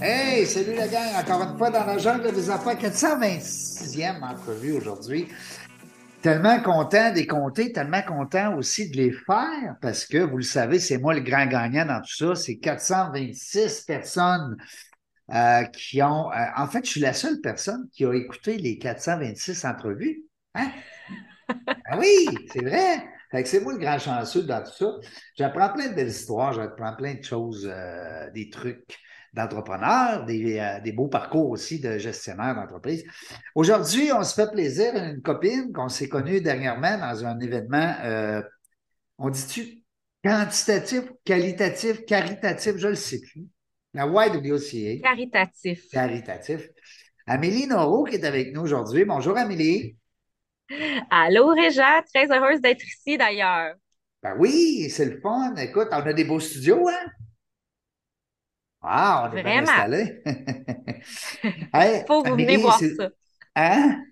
Hey, salut la gang, encore une fois dans la jungle des affaires, 426e entrevue aujourd'hui. Tellement content des compter, tellement content aussi de les faire parce que vous le savez, c'est moi le grand gagnant dans tout ça. C'est 426 personnes euh, qui ont. euh, en fait, je suis la seule personne qui a écouté les 426 entrevues. Hein? Ah oui, c'est vrai. Fait que c'est moi le grand chanceux dans tout ça. J'apprends plein de belles histoires, j'apprends plein de choses, euh, des trucs d'entrepreneurs, des, euh, des beaux parcours aussi de gestionnaires d'entreprise. Aujourd'hui, on se fait plaisir. Une copine qu'on s'est connue dernièrement dans un événement, euh, on dit-tu quantitatif, qualitatif, caritatif, je ne le sais plus. La YWCA, Caritatif. caritatif. Amélie Noro qui est avec nous aujourd'hui. Bonjour Amélie. Allô, Réjean, très heureuse d'être ici d'ailleurs. Ben oui, c'est le fun. Écoute, on a des beaux studios, hein? Ah, on est bien Vraiment. Hey, faut que vous venez voir ça. Hein?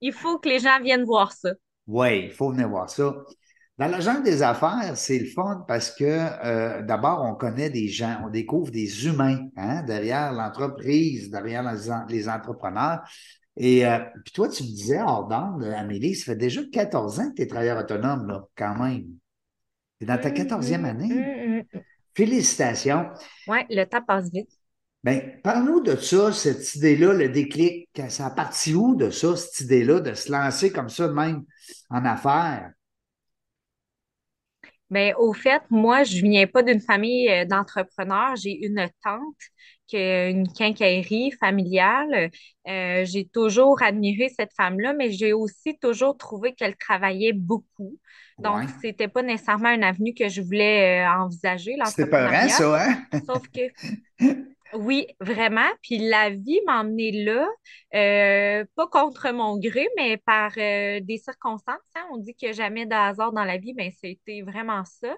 Il faut que les gens viennent voir ça. Oui, il faut venir voir ça. Dans la jungle des affaires, c'est le fun parce que euh, d'abord, on connaît des gens, on découvre des humains hein, derrière l'entreprise, derrière les, en- les entrepreneurs. Et euh, puis toi, tu me disais, hors Amélie, ça fait déjà 14 ans que tu es travailleur autonome, là, quand même. Tu es dans ta 14e année. Félicitations. Oui, le temps passe vite. Ben, parle-nous de ça, cette idée-là, le déclic. Ça a parti où de ça, cette idée-là, de se lancer comme ça même en affaires? Mais au fait, moi, je viens pas d'une famille euh, d'entrepreneurs. J'ai une tante une quincaillerie familiale. Euh, j'ai toujours admiré cette femme-là, mais j'ai aussi toujours trouvé qu'elle travaillait beaucoup. Donc, Ouais. c'était pas nécessairement une avenue que je voulais euh, envisager, C'était peurant, l'entrepreneuriat. ça, hein? Sauf que Oui, vraiment. Puis la vie m'a emmenée là, euh, pas contre mon gré, mais par euh, des circonstances. hein. On dit qu'il n'y a jamais de hasard dans la vie, mais c'était vraiment ça.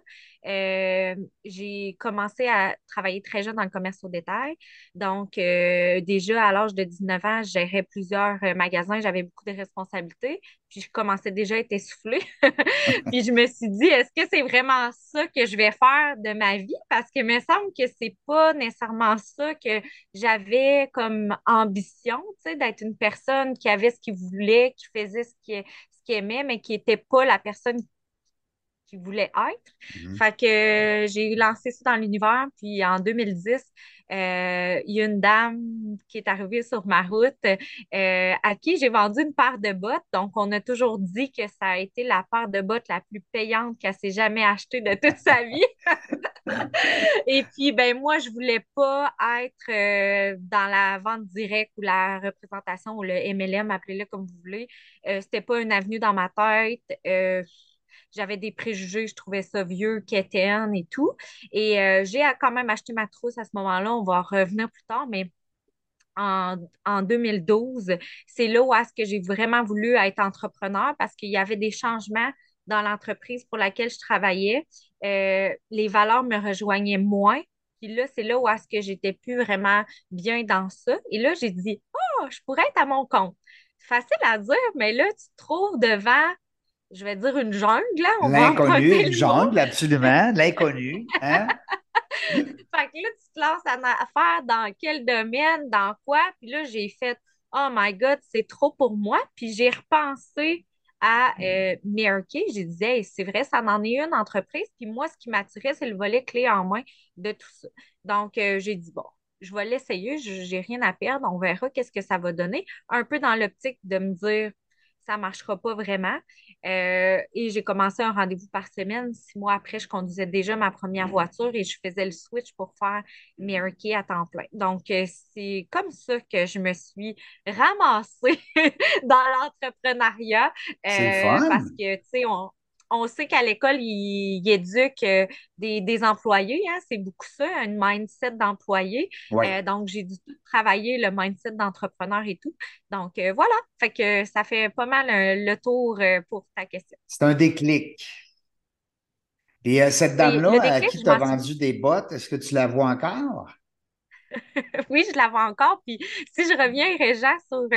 Euh, j'ai commencé à travailler très jeune dans le commerce au détail. Donc, déjà à l'âge de 19 ans, je gérais plusieurs magasins, j'avais beaucoup de responsabilités. Puis je commençais déjà à être essoufflée. Puis je me suis dit, est-ce que c'est vraiment ça que je vais faire de ma vie? Parce que me semble que c'est pas nécessairement ça que j'avais comme ambition, tu sais, d'être une personne qui avait ce qu'il voulait, qui faisait ce qu'il ce qu'il aimait, mais qui n'était pas la personne qui voulait être. Mhm. Fait que euh, j'ai lancé ça dans l'univers, puis en 2010, euh, il y a une dame qui est arrivée sur ma route euh, à qui j'ai vendu une paire de bottes. Donc, on a toujours dit que ça a été la paire de bottes la plus payante qu'elle s'est jamais achetée de toute sa vie. Et puis, ben moi, je voulais pas être euh, dans la vente directe ou la représentation ou le MLM, appelez-le comme vous voulez. Euh, c'était pas une avenue dans ma tête. Euh, j'avais des préjugés, je trouvais ça vieux, quétaine et tout. Et euh, j'ai quand même acheté ma trousse à ce moment-là. On va en revenir plus tard, mais en, en 2012, c'est là où est-ce que j'ai vraiment voulu être entrepreneur parce qu'il y avait des changements dans l'entreprise pour laquelle je travaillais. Euh, les valeurs me rejoignaient moins. Puis là, c'est là où est-ce que j'étais plus vraiment bien dans ça. Et là, j'ai dit, oh, je pourrais être à mon compte. Facile à dire, mais là, tu te trouves devant, je vais dire une jungle, là. On L'inconnu, une jungle, absolument. L'inconnu. Hein? Fait que là, tu te lances en affaire dans quel domaine, dans quoi? Puis là, j'ai fait Oh my God, c'est trop pour moi. Puis j'ai repensé à euh. J'ai dit Hey, c'est vrai, ça en est une entreprise. Puis moi, ce qui m'attirait, c'est le volet clé en main de tout ça. Donc, euh, j'ai dit Bon, je vais l'essayer, je- j'ai rien à perdre, on verra qu'est-ce que ça va donner. Un peu dans l'optique de me dire ça ne marchera pas vraiment. Euh, et j'ai commencé un rendez-vous par semaine. Six mois après, je conduisais déjà ma première voiture et je faisais le switch pour faire Mary Kay à temps plein. Donc, euh, c'est comme ça que je me suis ramassée dans l'entrepreneuriat. Fun. parce que, tu sais, on, on sait qu'à l'école, ils, ils éduquent euh, des, des employés, hein, c'est beaucoup ça, un mindset d'employé. Euh, donc, j'ai dû tout travailler le mindset d'entrepreneur et tout. Donc, euh, voilà, fait que ça fait pas mal le tour pour ta question. C'est un déclic. Et cette dame-là à qui tu as vendu des bottes, est-ce que tu la vois encore? Oui, je la vois encore. Puis si je reviens, Réjean, sur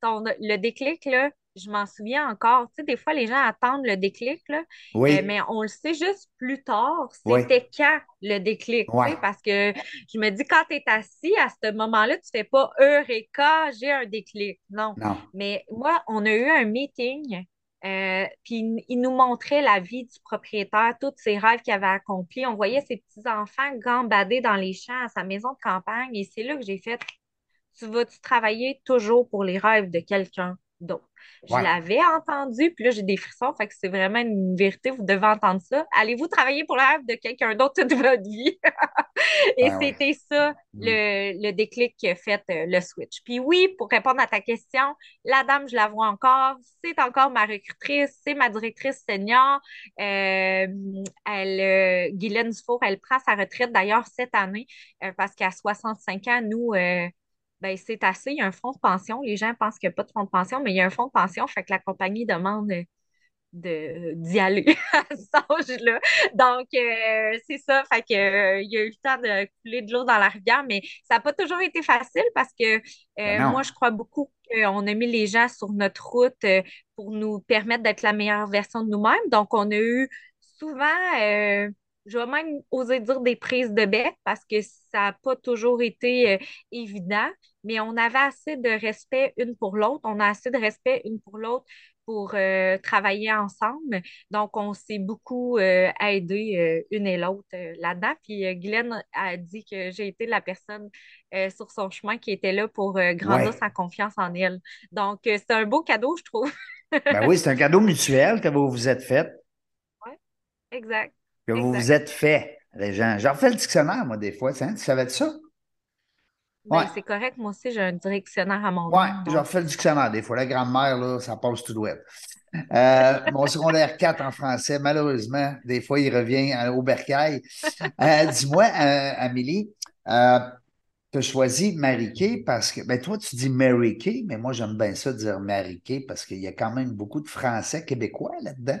ton, le déclic, là, je m'en souviens encore. Tu sais, des fois, les gens attendent le déclic, là, euh, Oui, mais on le sait juste plus tard. oui, C'était quand le déclic, tu oui. sais, parce que je me dis, quand tu es assis à ce moment-là, tu fais pas Eureka, j'ai un déclic. Non. Non. Mais moi, on a eu un meeting. euh, puis il il nous montrait la vie du propriétaire, tous ses rêves qu'il avait accomplis. On voyait ses petits-enfants gambader dans les champs à sa maison de campagne. Et c'est là que j'ai fait, tu vas-tu travailler toujours pour les rêves de quelqu'un d'autre? Je Ouais. l'avais entendu, puis là, j'ai des frissons, fait que c'est vraiment une vérité, vous devez entendre ça. Allez-vous travailler pour le rêve de quelqu'un d'autre toute votre vie? Et Ben c'était ça, Mm. le, le déclic qui a fait euh, le switch. Puis oui, pour répondre à ta question, la dame, je la vois encore, c'est encore ma recrutrice, c'est ma directrice senior. Euh, elle, euh, Guylaine Dufour, elle prend sa retraite d'ailleurs cette année euh, parce qu'à 65 ans, nous, ben, c'est assez. Il y a un fonds de pension. Les gens pensent qu'il n'y a pas de fonds de pension, mais il y a un fonds de pension, fait que la compagnie demande de, d'y aller à cet âge-là. Donc, euh, c'est ça. Fait que, euh, il y a eu le temps de couler de l'eau dans la rivière, mais ça n'a pas toujours été facile parce que Ben euh, moi, je crois beaucoup qu'on a mis les gens sur notre route euh, pour nous permettre d'être la meilleure version de nous-mêmes. Donc, on a eu souvent, euh, je vais même oser dire des prises de bec parce que ça n'a pas toujours été euh, évident, mais on avait assez de respect une pour l'autre. On a assez de respect une pour l'autre pour euh, travailler ensemble. Donc, on s'est beaucoup euh, aidé euh, une et l'autre là-dedans. Puis, Guylaine a dit que j'ai été la personne sur son chemin qui était là pour grandir Ouais. sa confiance en elle. Donc, c'est un beau cadeau, je trouve. Ben oui, c'est un cadeau mutuel que vous vous êtes fait, Ouais, exact, que vous exact. vous êtes fait, les gens. J'en refais le dictionnaire, moi, des fois. Hein? Tu savais de ça? Ouais. Ben, c'est correct, moi aussi, j'ai un dictionnaire à mon Ouais, nom. j'en refais le dictionnaire. Des fois, la grammaire, là, ça passe tout douette. Euh, mon secondaire 4 en français, malheureusement, des fois, il revient à- au bercail. Euh, dis-moi, euh, Amélie, euh, tu as choisi Kay parce que, ben toi, tu dis Kay, mais moi, j'aime bien ça dire Kay parce qu'il y a quand même beaucoup de Français québécois là-dedans.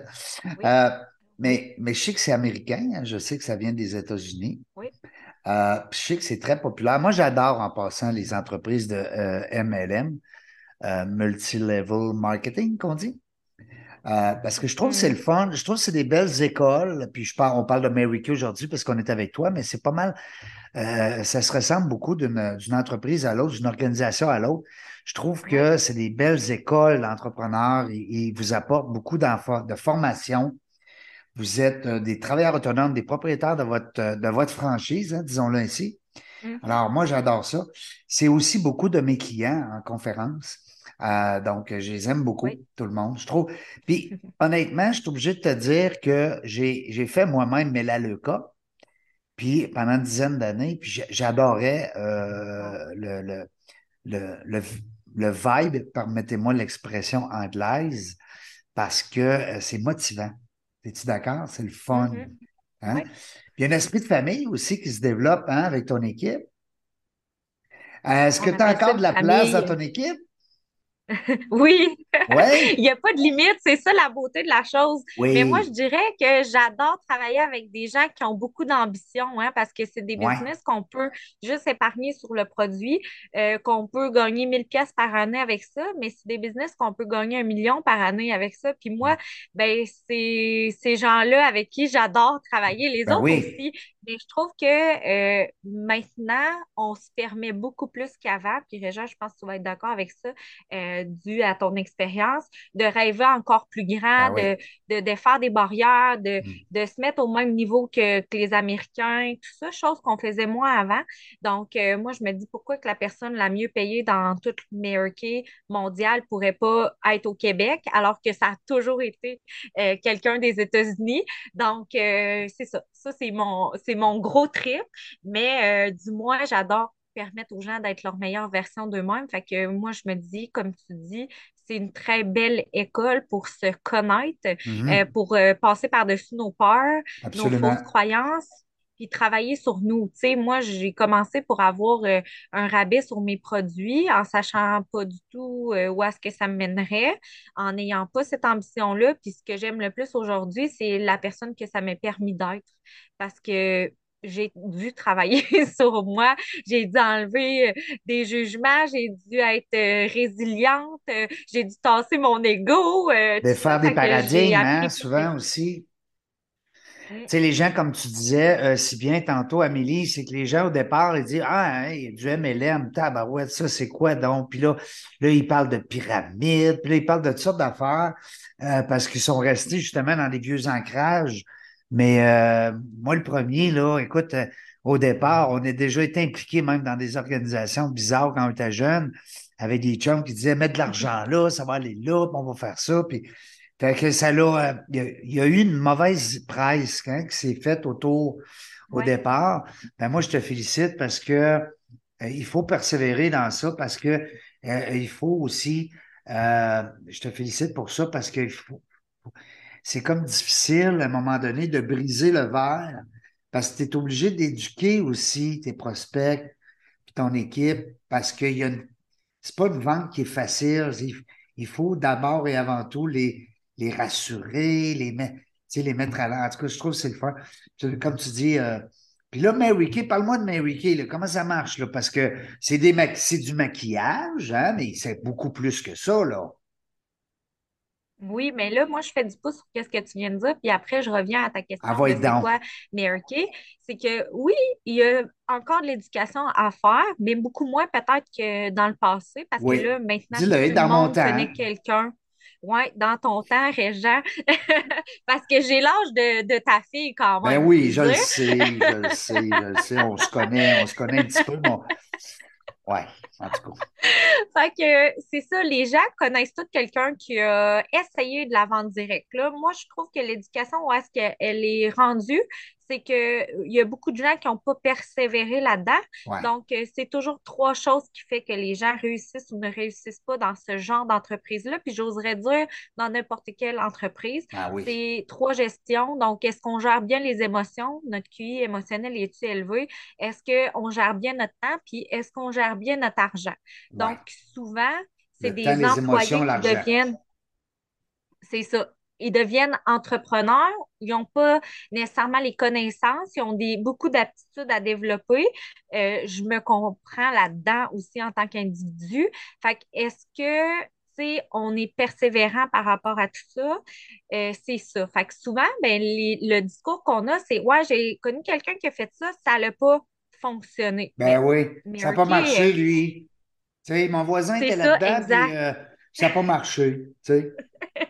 oui, Euh, oui, mais, mais je sais que c'est américain, hein, je sais que ça vient des États-Unis. oui. Euh, je sais que c'est très populaire. Moi, j'adore en passant les entreprises de euh, MLM, euh, Multi-Level Marketing, qu'on dit. Euh, parce que je trouve que c'est le Mhm. fun. Je trouve que c'est des belles écoles. Puis je parle, on parle de Mary Kay aujourd'hui parce qu'on est avec toi, mais c'est pas mal. euh, ça se ressemble beaucoup d'une entreprise à l'autre, d'une organisation à l'autre. Je trouve que c'est des belles écoles d'entrepreneurs. Ils, ils vous apportent beaucoup de formation. Vous êtes euh, des travailleurs autonomes, des propriétaires de votre, euh, de votre franchise, hein, disons-le ainsi. Mhm. Alors, moi, j'adore ça. C'est aussi beaucoup de mes clients en conférence. Euh, donc, je les aime beaucoup, Oui. tout le monde, je trouve. Puis, honnêtement, je suis obligé de te dire que j'ai fait moi-même Melaleuca, puis pendant une dizaine d'années, puis j'adorais euh, le, le, le, le, le vibe, permettez-moi l'expression anglaise, parce que c'est motivant. Es-tu d'accord? C'est le fun. Mhm. Hein? Oui. Il y a un esprit de famille aussi qui se développe hein, avec ton équipe. Euh, Est-ce que tu as encore de la place dans ton équipe? Oui, il n'y a pas de limite, c'est ça la beauté de la chose. Mais moi, je dirais que j'adore travailler avec des gens qui ont beaucoup d'ambition, hein, parce que c'est des Ouais. business qu'on peut juste épargner sur le produit, euh, qu'on peut gagner 1000 pièces par année avec ça, mais c'est des business qu'on peut gagner un million par année avec ça. Puis moi, ben, c'est ces gens-là avec qui j'adore travailler, les Ben autres oui. aussi. Je trouve que euh, maintenant, on se permet beaucoup plus qu'avant. Puis Régent, je pense que tu vas être d'accord avec ça, euh, dû à ton expérience, de rêver encore plus grand, Ben de, de, faire des barrières, de, Mm. de se mettre au même niveau que, que les Américains, tout ça, chose qu'on faisait moins avant. Donc, euh, moi, je me dis pourquoi que la personne la mieux payée dans toute l'Amérique mondiale pourrait pas être au Québec, alors que ça a toujours été quelqu'un des États-Unis. Donc, c'est ça. Ça, c'est mon, c'est mon gros trip. Mais euh, du moins, j'adore permettre aux gens d'être leur meilleure version d'eux-mêmes. Fait que moi, je me dis, comme tu dis, c'est une très belle école pour se connaître, Mhm. euh, pour euh, passer par-dessus nos peurs, nos fausses croyances, puis travailler sur nous. Tu sais, moi, j'ai commencé pour avoir euh, un rabais sur mes produits en sachant pas du tout euh, où est-ce que ça me mènerait, en n'ayant pas cette ambition-là. Puis ce que j'aime le plus aujourd'hui, c'est la personne que ça m'a permis d'être. Parce que j'ai dû travailler sur moi, j'ai dû enlever euh, des jugements, j'ai dû être résiliente, j'ai dû tasser mon ego. De faire des paradigmes, hein, souvent aussi. Tu sais, les gens, comme tu disais euh, si bien tantôt, Amélie, c'est que les gens, au départ, ils disent Ah, hein, il y a du MLM, tabarouette, ça, c'est quoi donc? Puis là, ils parlent de pyramide, puis là, ils parlent de toutes sortes d'affaires euh, parce qu'ils sont restés justement dans des vieux ancrages. Mais euh, moi, le premier, là, écoute, au départ, on a déjà été impliqué même dans des organisations bizarres quand on était jeune, avec des chums qui disaient Mets de l'argent là, ça va aller là, on va faire ça. Puis fait que ça l'a, euh, il y, a- il y a eu une mauvaise presse hein, qui s'est faite autour au Ouais. départ. Ben moi, je te félicite parce que euh, il faut persévérer dans ça parce que euh, il faut aussi, euh, je te félicite pour ça parce que faut- c'est comme difficile à un moment donné de briser le verre parce que tu es obligé d'éduquer aussi tes prospects puis ton équipe parce a une, c'est pas une vente qui est facile. Il, il faut d'abord et avant tout les, les rassurer, les, mettre, tu sais, les mettre à l'aise. En tout cas, je trouve que c'est le fun. Comme tu dis, euh, puis là, Mary Kay, parle-moi de Mary Kay, là, comment ça marche? Là? Parce que c'est ma- du maquillage, hein, mais c'est beaucoup plus que ça, là. Oui, mais là, moi, je fais du pouce sur ce que tu viens de dire, puis après, je reviens à ta question Ah, c'est quoi Mary Kay. C'est que oui, il y a encore de l'éducation à faire, mais beaucoup moins peut-être que dans le passé, parce Oui. que là, maintenant, tout le monde connaît quelqu'un. Oui, dans ton temps, Régent. Parce que j'ai l'âge de, de ta fille quand Ben même. oui, faut je le sais, je le sais, je le sais. On se connaît, on se connaît un petit peu, mais on- ouais, en tout cas. Fait que c'est ça, les gens connaissent tout quelqu'un qui a essayé de la vente directe. Là, moi, je trouve que l'éducation, où est-ce qu'elle est rendue, c'est qu'il y a beaucoup de gens qui n'ont pas persévéré là-dedans. Ouais. Donc, euh, c'est toujours trois choses qui fait que les gens réussissent ou ne réussissent pas dans ce genre d'entreprise-là. Puis j'oserais dire dans n'importe quelle entreprise. Ah oui. C'est trois gestions. Donc, est-ce qu'on gère bien les émotions? Notre QI émotionnel est-il élevé? Est-ce qu'on gère bien notre temps? Puis est-ce qu'on gère bien notre argent? Ouais. Donc, souvent, c'est des temps, employés émotions, qui deviennent, c'est ça, ils deviennent entrepreneurs, ils n'ont pas nécessairement les connaissances, ils ont des, beaucoup d'aptitudes à développer. Euh, je me comprends là-dedans aussi en tant qu'individu. Fait que est-ce que, on est persévérant par rapport à tout ça? Euh, c'est ça. Fait que souvent, ben, les- le discours qu'on a, c'est Ouais, j'ai connu quelqu'un qui a fait ça, ça n'a pas fonctionné. Ben Mais oui, mais ça n'a pas marché, euh, lui. Tu sais, mon voisin était là-dedans, euh, ça n'a pas marché. Tu sais.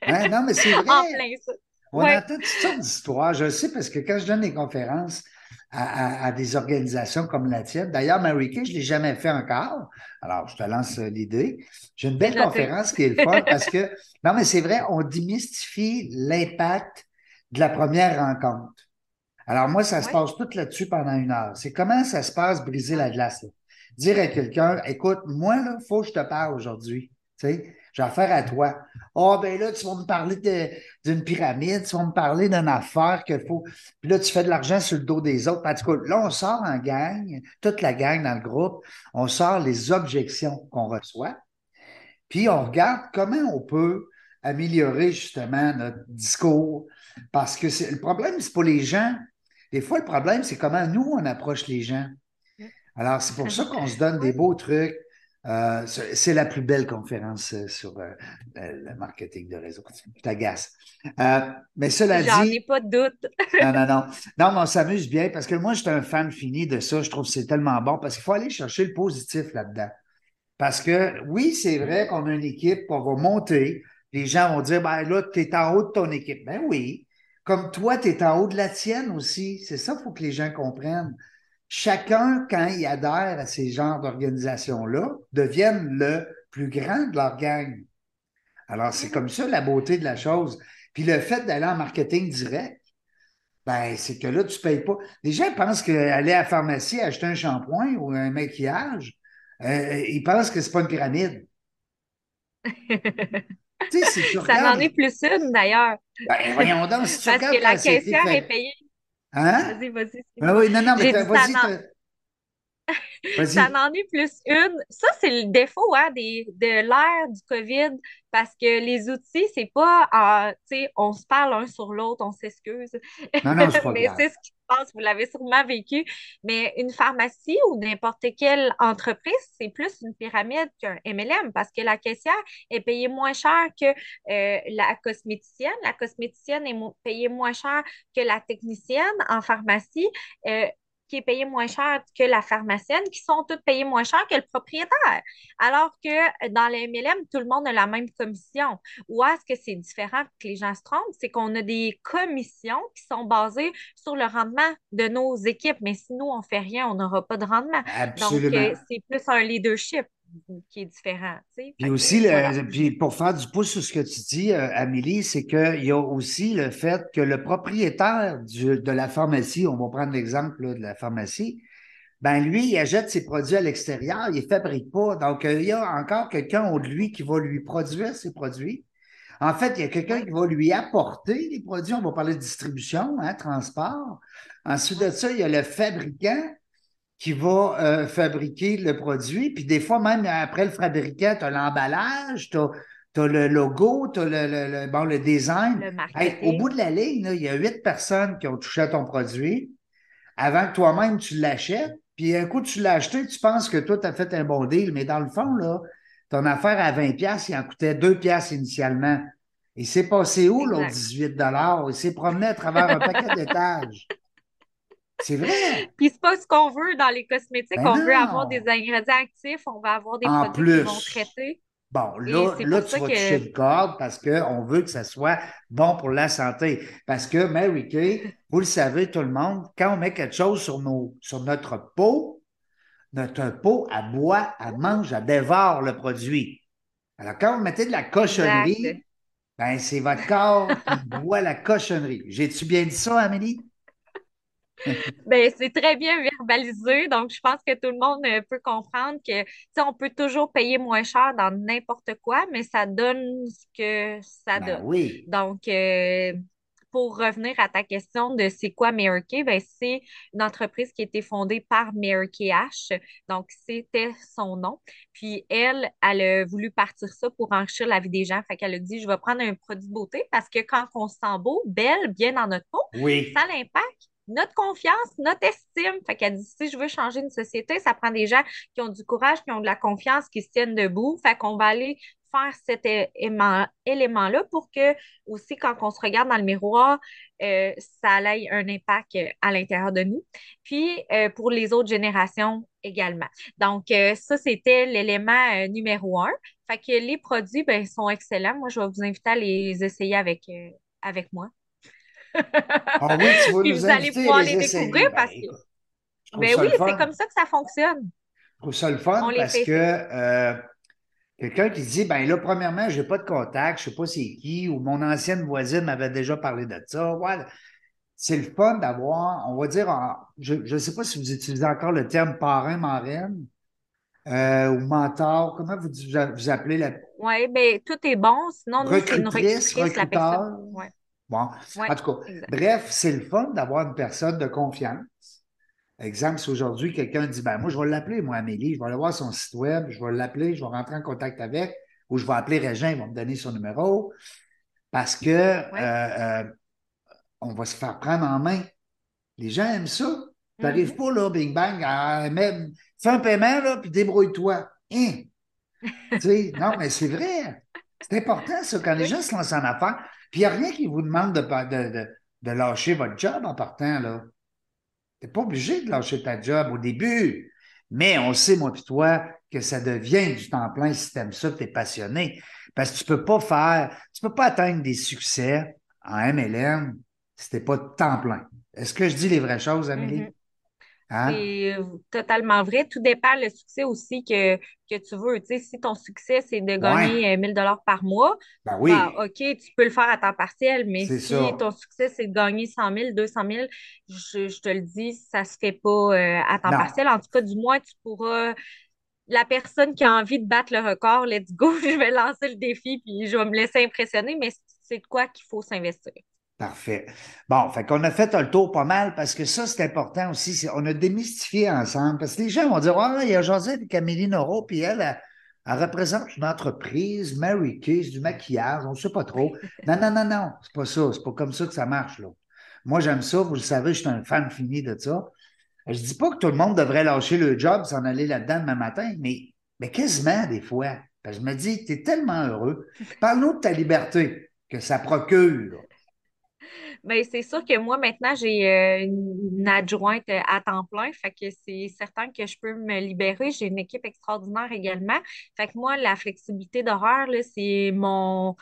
Hein, non, mais c'est En vrai. plein ça. On Ouais. entend toutes sortes d'histoires. Je le sais parce que quand je donne des conférences à, à- à des organisations comme la tienne, d'ailleurs, Mary Kay, je ne l'ai jamais fait encore. Alors, je te lance l'idée. J'ai une belle conférence qui est le fun parce que, non, mais c'est vrai, on démystifie l'impact de la première rencontre. Alors, moi, ça se passe tout là-dessus pendant une heure. C'est comment ça se passe briser la glace. là. Dire à quelqu'un, écoute, moi, là, il faut que je te parle aujourd'hui. Tu sais, j'ai affaire à toi. Oh, ben là, tu vas me parler d'une pyramide, tu vas me parler d'une affaire qu'il faut. Puis là, tu fais de l'argent sur le dos des autres. En tout cas, là, on sort en gang, toute la gang dans le groupe, on sort les objections qu'on reçoit. Puis on regarde comment on peut améliorer justement notre discours. Parce que le problème, c'est pas les gens. Des fois, le problème, c'est comment nous, on approche les gens. Alors, c'est pour ça qu'on se donne des beaux trucs. Euh, c'est la plus belle conférence euh, sur euh, le marketing de réseau. Je t'agace. Euh, mais cela J'en dit, ai pas de doute. non, non, non. Non, mais on s'amuse bien parce que moi, je suis un fan fini de ça. Je trouve que c'est tellement bon parce qu'il faut aller chercher le positif là-dedans. Parce que oui, c'est vrai qu'on a une équipe, on va monter. Les gens vont dire, ben là, tu es en haut de ton équipe. Ben oui. Comme toi, tu es en haut de la tienne aussi. C'est ça qu'il faut que les gens comprennent. Chacun, quand il adhère à ces genres d'organisations-là, deviennent le plus grand de leur gang. Alors, c'est comme ça la beauté de la chose. Puis le fait d'aller en marketing direct, ben, c'est que là, tu ne payes pas. Les gens pensent qu'aller à la pharmacie acheter un shampoing ou un maquillage, euh, ils pensent que c'est pas une pyramide. tu sais, Ça en est plus une, d'ailleurs. Ben, voyons donc, si tu Parce que la caissière est payée. Hein? Vas-y, vas-y. Ben oui, non, non, mais vas-y. Ça en est plus une. Ça, c'est le défaut hein, des, de l'ère du COVID parce que les outils, c'est pas, euh, tu sais, on se parle un sur l'autre, on s'excuse. Non, non, c'est pas Mais c'est ce qui se passe, vous l'avez sûrement vécu. Mais une pharmacie ou n'importe quelle entreprise, c'est plus une pyramide qu'un MLM parce que la caissière est payée moins cher que euh, la cosméticienne. La cosméticienne est payée moins cher que la technicienne en pharmacie. Euh, qui est payé moins cher que la pharmacienne, qui sont toutes payées moins cher que le propriétaire. Alors que dans les MLM, tout le monde a la même commission. Ou est-ce que c'est différent que les gens se trompent? C'est qu'on a des commissions qui sont basées sur le rendement de nos équipes. Mais si nous, on ne fait rien, on n'aura pas de rendement. Donc, euh, c'est plus un leadership qui est différent. Puis aussi, puis pour faire du pouce sur ce que tu dis, euh, Amélie, c'est qu'il y a aussi le fait que le propriétaire de la pharmacie, on va prendre l'exemple de la pharmacie, ben lui, il achète ses produits à l'extérieur, il ne fabrique pas. Donc, euh, il y a encore quelqu'un au de lui qui va lui produire ses produits. En fait, il y a quelqu'un qui va lui apporter les produits. On va parler de distribution, hein, transport. Ensuite de ça, il y a le fabricant qui va euh, fabriquer le produit. Puis des fois, même après le fabricant, tu as l'emballage, tu as, le logo, tu as le, bon, le design. au bout de la ligne, il y a huit personnes qui ont touché à ton produit avant que toi-même tu l'achètes. Puis un coup, tu l'as acheté, tu penses que toi, tu as fait un bon deal, mais dans le fond, là, ton affaire à 20$, il en coûtait 2$ initialement. Il s'est passé où, l'autre 18 Il s'est promené à travers un paquet d'étages. C'est vrai. Puis c'est pas ce qu'on veut dans les cosmétiques. Ben on veut avoir des ingrédients actifs, on veut avoir des produits qui vont traiter. Bon, là, là tu vas toucher le corde parce qu'on veut que ça soit bon pour la santé. Parce que, Mary Kay, vous le savez, tout le monde, quand on met quelque chose sur, nos, sur notre peau, notre peau, elle boit, elle mange, elle dévore le produit. Alors, quand vous mettez de la cochonnerie, ben, c'est votre corps qui boit la cochonnerie. J'ai-tu bien dit ça, Amélie? ben, c'est très bien verbalisé, donc je pense que tout le monde euh, peut comprendre que on peut toujours payer moins cher dans n'importe quoi, mais ça donne ce que ça ben donne. Oui. Donc, euh, pour revenir à ta question de c'est quoi Mary Kay, ben, c'est une entreprise qui a été fondée par Mary Kay H. Donc, c'était son nom. Puis elle, elle a voulu partir ça pour enrichir la vie des gens. Fait qu'elle a dit, je vais prendre un produit de beauté parce que quand on se sent beau, belle, bien dans notre peau, ça l'impact notre confiance, notre estime. Fait qu'elle dit, si je veux changer une société, ça prend des gens qui ont du courage, qui ont de la confiance, qui se tiennent debout. Fait qu'on va aller faire cet élément-là pour que aussi quand on se regarde dans le miroir, euh, ça ait un impact euh, à l'intérieur de nous. Puis euh, pour les autres générations également. Donc ça, c'était l'élément numéro un. Fait que les produits ben, sont excellents. Moi, je vais vous inviter à les essayer avec, avec moi. Ah oui, tu vas Puis vous allez pouvoir les, découvrir parce ben, que. Ben oui, c'est comme ça que ça fonctionne. Je trouve ça le fun parce que euh, quelqu'un qui dit ben là, premièrement, je n'ai pas de contact, je ne sais pas c'est qui, ou mon ancienne voisine m'avait déjà parlé de ça. Voilà. C'est le fun d'avoir, on va dire, je ne sais pas si vous utilisez encore le terme parrain, marraine. Euh, ou mentor, comment vous, vous appelez la. Oui, bien, tout est bon. Sinon, nous, c'est une recrutrice, la personne. Ouais. Bon, en tout cas, bref, c'est le fun d'avoir une personne de confiance. Exemple, si aujourd'hui quelqu'un dit ben moi, je vais l'appeler, moi, Amélie, je vais aller voir son site web, je vais l'appeler, je vais rentrer en contact avec, ou je vais appeler Régin, il va me donner son numéro, parce que euh, euh, on va se faire prendre en main. Les gens aiment ça. Tu n'arrives mm-hmm. pas, là, bing bang, à même, fais un paiement, là, puis débrouille-toi. Hein? tu sais, non, mais c'est vrai. C'est important, ça, quand les gens se lancent en affaires. Puis il n'y a rien qui vous demande de, de, de, lâcher votre job en partant. là. Tu n'es pas obligé de lâcher ta job au début. Mais on sait, moi puis toi, que ça devient du temps plein si tu ça, tu es passionné. Parce que tu peux pas faire, tu peux pas atteindre des succès en MLM si t'es pas de temps plein. Est-ce que je dis les vraies choses, Amélie? Mm-hmm. Hein? C'est totalement vrai. Tout dépend le succès aussi que, que tu veux. Tu sais, si ton succès, c'est de gagner 1000 euh, dollars par mois, ben oui. Ben, OK, tu peux le faire à temps partiel, mais si ton succès, c'est de gagner 100 000, 200 000, je, te le dis, ça se fait pas euh, à temps partiel. En tout cas, du moins, tu pourras la personne qui a envie de battre le record, let's go, je vais lancer le défi puis je vais me laisser impressionner, mais c'est de quoi qu'il faut s'investir. Parfait. Bon, fait qu'on a fait un tour pas mal parce que ça, c'est important aussi. On a démystifié ensemble parce que les gens vont dire Ah, il y a José de Camélie Noro, puis elle, elle, représente une entreprise, Mary Kay, du maquillage, on ne sait pas trop. Non, non, non, non, c'est pas ça. C'est pas comme ça que ça marche, là. Moi, j'aime ça, vous le savez, je suis un fan fini de ça. Je dis pas que tout le monde devrait lâcher le job, s'en aller là-dedans demain matin, mais, mais quasiment des fois. je me dis, tu es tellement heureux. Parle-nous de ta liberté que ça procure. Bien, c'est sûr que moi, maintenant, j'ai euh, une adjointe à temps plein. Fait que c'est certain que je peux me libérer. J'ai une équipe extraordinaire également. Fait que moi, la flexibilité d'horaire, c'est mon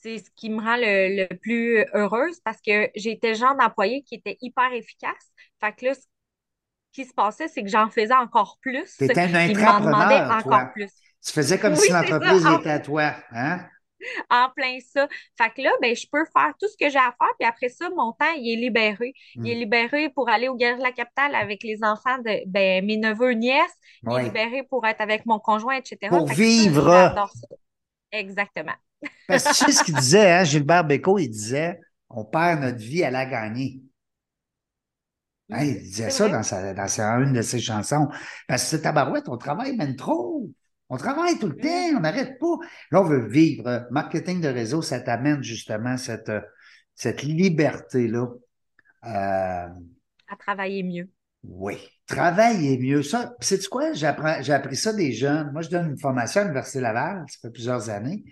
c'est ce qui me rend le, plus heureuse parce que j'étais le genre d'employé qui était hyper efficace. Fait que là, ce qui se passait, c'est que j'en faisais encore plus. Tu étais un intrapreneur, encore plus. Tu faisais comme si l'entreprise était à toi, hein? en plein ça. Fait que là, ben, je peux faire tout ce que j'ai à faire, puis après ça, mon temps, il est libéré. Il est hmm. libéré pour aller au Galerie de la Capitale avec les enfants de ben, mes neveux, nièces. Il est libéré pour être avec mon conjoint, etc. Pour vivre. Exactement. Parce que tu sais ce qu'il disait, hein, Gilbert Bécaud, il disait on perd notre vie à la gagner. Hein, il disait ça dans, sa, dans une de ses chansons. Parce que c'est tabarouette, on travaille même trop. On travaille tout le temps, on n'arrête pas. Là, on veut vivre. Marketing de réseau, ça t'amène justement cette, cette liberté-là. Euh, à travailler mieux. Oui, travailler mieux. Ça, c'est quoi? J'ai appris ça des jeunes. Moi, je donne une formation à l'Université Laval, ça fait plusieurs années.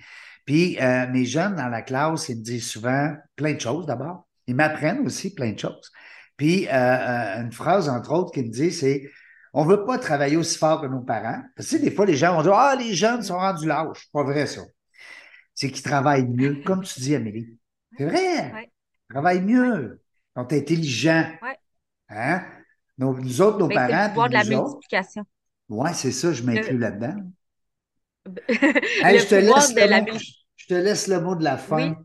Puis euh, mes jeunes dans la classe, ils me disent souvent plein de choses d'abord. Ils m'apprennent aussi plein de choses. Puis euh, euh, une phrase, entre autres, qui me dit, c'est on ne veut pas travailler aussi fort que nos parents. Parce que des fois, les gens vont dire Ah, les jeunes sont rendus lâches. Pas vrai, ça. C'est qu'ils travaillent mieux, comme tu dis, Amélie. C'est vrai. Ils travaillent mieux. Ils sont intelligents. Hein? nous autres, nos parents. C'est le pouvoir de la multiplication. Oui, c'est ça, je m'inclus là-dedans. je, te laisse le mot, je te laisse le mot de la fin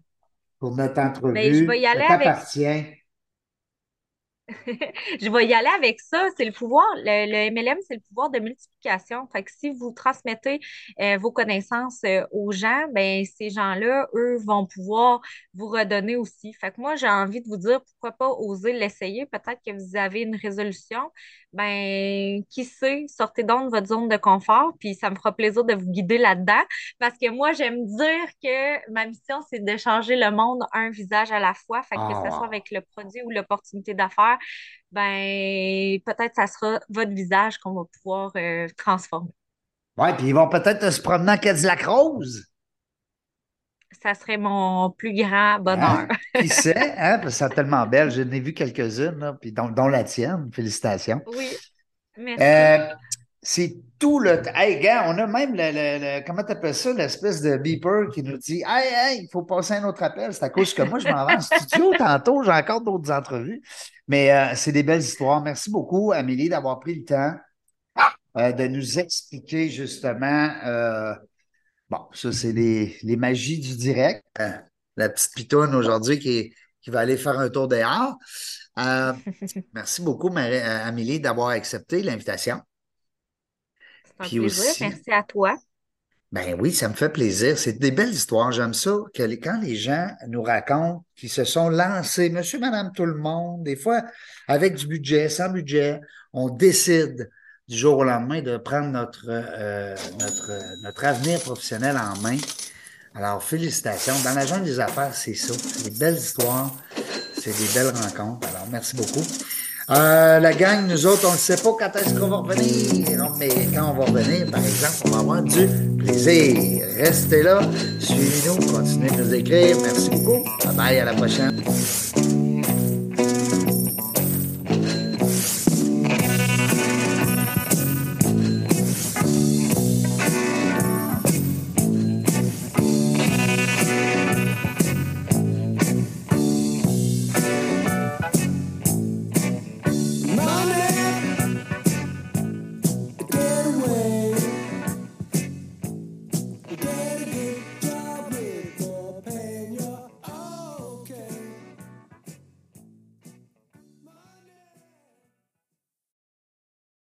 pour notre ben, entrevue. je vais y aller avec... je vais y aller avec ça. C'est le pouvoir, le, MLM, c'est le pouvoir de Fait que si vous transmettez euh, vos connaissances euh, aux gens, ben ces gens-là, eux, vont pouvoir vous redonner aussi. Fait que moi, j'ai envie de vous dire pourquoi pas oser l'essayer? Peut-être que vous avez une résolution. Ben, qui sait, sortez donc de votre zone de confort, puis ça me fera plaisir de vous guider là-dedans. Parce que moi, j'aime dire que ma mission, c'est de changer le monde un visage à la fois. Fait que, que ce soit ah. avec le produit ou l'opportunité d'affaires, ben peut-être ça sera votre visage qu'on va pouvoir euh, transformer. Oui, puis ils vont peut-être se promener en Cadillac Rose. Ça serait mon plus grand bonheur. Hein? Qui sait, hein? Parce que c'est tellement belle. J'en ai vu quelques-unes, dont, la tienne. Félicitations. Oui. Merci. Euh, c'est tout le. Hey, gars, on a même le. le, comment tu appelles ça, l'espèce de beeper qui nous dit Hey, hey, il faut passer un autre appel. C'est à cause que moi, je m'en vais en studio tantôt. J'ai encore d'autres entrevues. Mais euh, c'est des belles histoires. Merci beaucoup, Amélie, d'avoir pris le temps euh, de nous expliquer justement. Euh, bon, ça, c'est les, les, magies du direct. la petite pitonne aujourd'hui qui, qui va aller faire un tour dehors. merci beaucoup, Amélie, d'avoir accepté l'invitation. Puis Aussi, Merci à toi. Ben oui, ça me fait plaisir. C'est des belles histoires. J'aime ça. Que quand les gens nous racontent qu'ils se sont lancés, monsieur, madame, tout le monde, des fois avec du budget, sans budget, on décide du jour au lendemain de prendre notre, euh, notre, notre avenir professionnel en main. Alors, félicitations. Dans la jungle des affaires, c'est ça. C'est des belles histoires. C'est des belles rencontres. Alors, merci beaucoup. Euh, la gang, nous autres, on ne sait pas quand est-ce qu'on va revenir. mais quand on va revenir, par exemple, on va avoir du plaisir. Restez là, suivez-nous, continuez de nous écrire. Merci beaucoup. Bye bye, à la prochaine.